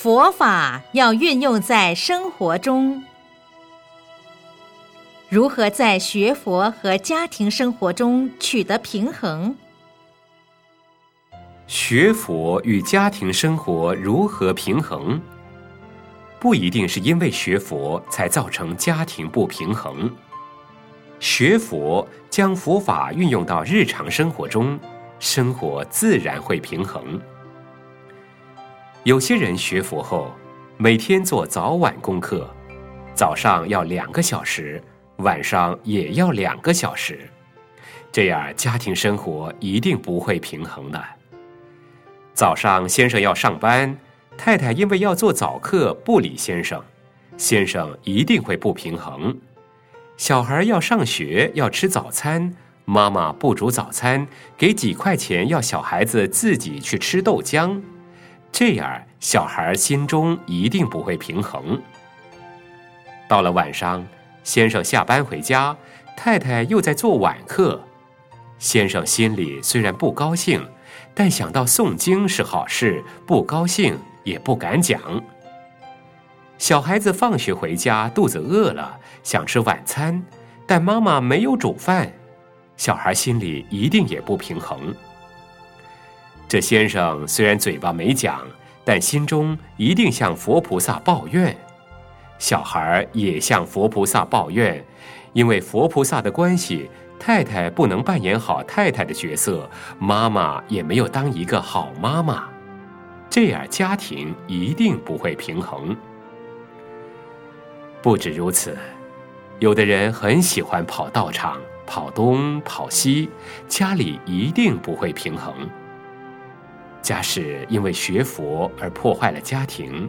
佛法要运用在生活中，如何在学佛和家庭生活中取得平衡？学佛与家庭生活如何平衡？不一定是因为学佛才造成家庭不平衡。学佛将佛法运用到日常生活中，生活自然会平衡。有些人学佛后，每天做早晚功课，早上要两个小时，晚上也要两个小时，这样家庭生活一定不会平衡的。早上先生要上班。太太因为要做早课不理先生，先生一定会不平衡。小孩要上学要吃早餐，妈妈不煮早餐，给几块钱要小孩子自己去吃豆浆，这样小孩心中一定不会平衡。到了晚上，先生下班回家，太太又在做晚课，先生心里虽然不高兴，但想到诵经是好事，不高兴。也不敢讲。小孩子放学回家，肚子饿了，想吃晚餐，但妈妈没有煮饭，小孩心里一定也不平衡。这先生虽然嘴巴没讲，但心中一定向佛菩萨抱怨。小孩也向佛菩萨抱怨，因为佛菩萨的关系，太太不能扮演好太太的角色，妈妈也没有当一个好妈妈。这样家庭一定不会平衡。不止如此，有的人很喜欢跑道场，跑东跑西，家里一定不会平衡。假使因为学佛而破坏了家庭，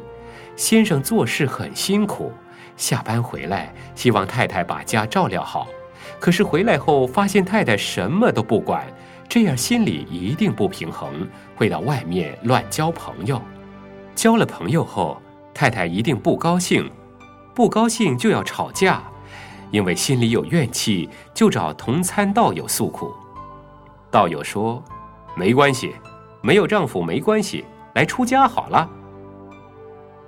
先生做事很辛苦，下班回来希望太太把家照料好，可是回来后发现太太什么都不管。这样心里一定不平衡，会到外面乱交朋友。交了朋友后，太太一定不高兴，不高兴就要吵架，因为心里有怨气，就找同参道友诉苦。道友说：“没关系，没有丈夫没关系，来出家好了。”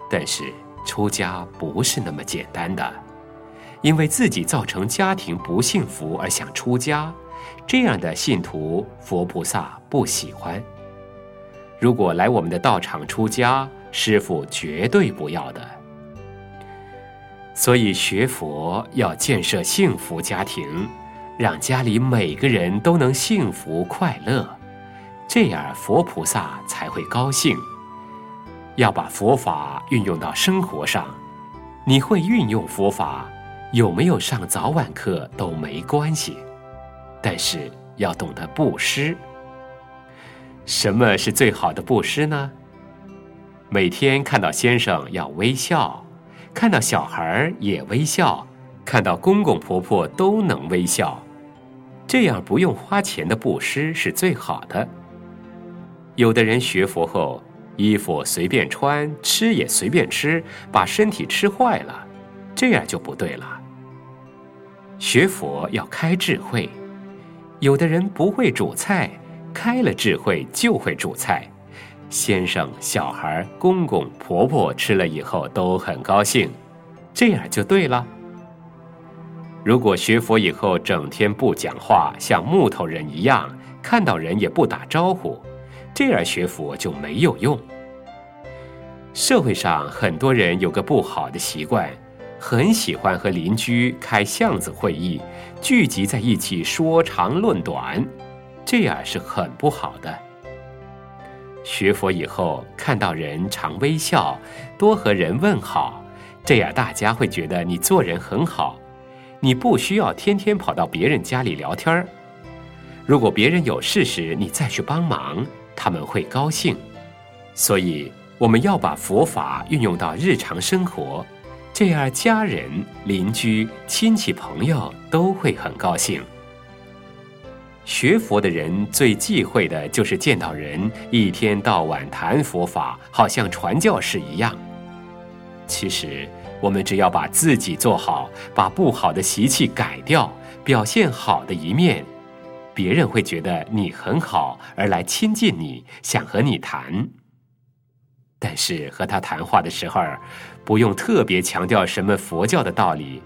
但是出家不是那么简单的，因为自己造成家庭不幸福而想出家。这样的信徒，佛菩萨不喜欢。如果来我们的道场出家，师傅绝对不要的。所以学佛要建设幸福家庭，让家里每个人都能幸福快乐，这样佛菩萨才会高兴。要把佛法运用到生活上，你会运用佛法，有没有上早晚课都没关系。但是要懂得布施。什么是最好的布施呢？每天看到先生要微笑，看到小孩也微笑，看到公公婆婆都能微笑，这样不用花钱的布施是最好的。有的人学佛后，衣服随便穿，吃也随便吃，把身体吃坏了，这样就不对了。学佛要开智慧。有的人不会煮菜，开了智慧就会煮菜。先生、小孩、公公、婆婆吃了以后都很高兴，这样就对了。如果学佛以后整天不讲话，像木头人一样，看到人也不打招呼，这样学佛就没有用。社会上很多人有个不好的习惯。很喜欢和邻居开巷子会议，聚集在一起说长论短，这样是很不好的。学佛以后，看到人常微笑，多和人问好，这样大家会觉得你做人很好。你不需要天天跑到别人家里聊天儿。如果别人有事时，你再去帮忙，他们会高兴。所以，我们要把佛法运用到日常生活。这样，家人、邻居、亲戚、朋友都会很高兴。学佛的人最忌讳的就是见到人一天到晚谈佛法，好像传教士一样。其实，我们只要把自己做好，把不好的习气改掉，表现好的一面，别人会觉得你很好，而来亲近你，想和你谈。但是和他谈话的时候，不用特别强调什么佛教的道理，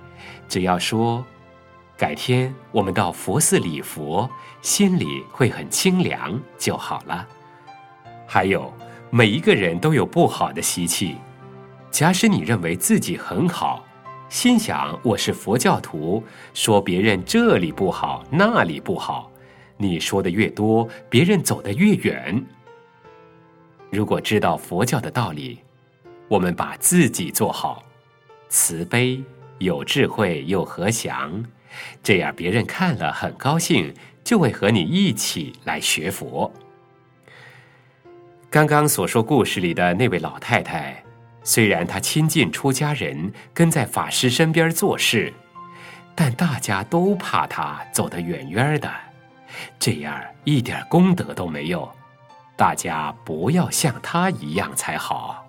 只要说：“改天我们到佛寺礼佛，心里会很清凉就好了。”还有，每一个人都有不好的习气，假使你认为自己很好。心想我是佛教徒，说别人这里不好那里不好，你说的越多，别人走得越远。如果知道佛教的道理，我们把自己做好，慈悲、有智慧又和祥，这样别人看了很高兴，就会和你一起来学佛。刚刚所说故事里的那位老太太。虽然她亲近出家人，跟在法师身边做事，但大家都怕她走得远远的，这样一点功德都没有。大家不要像他一样才好。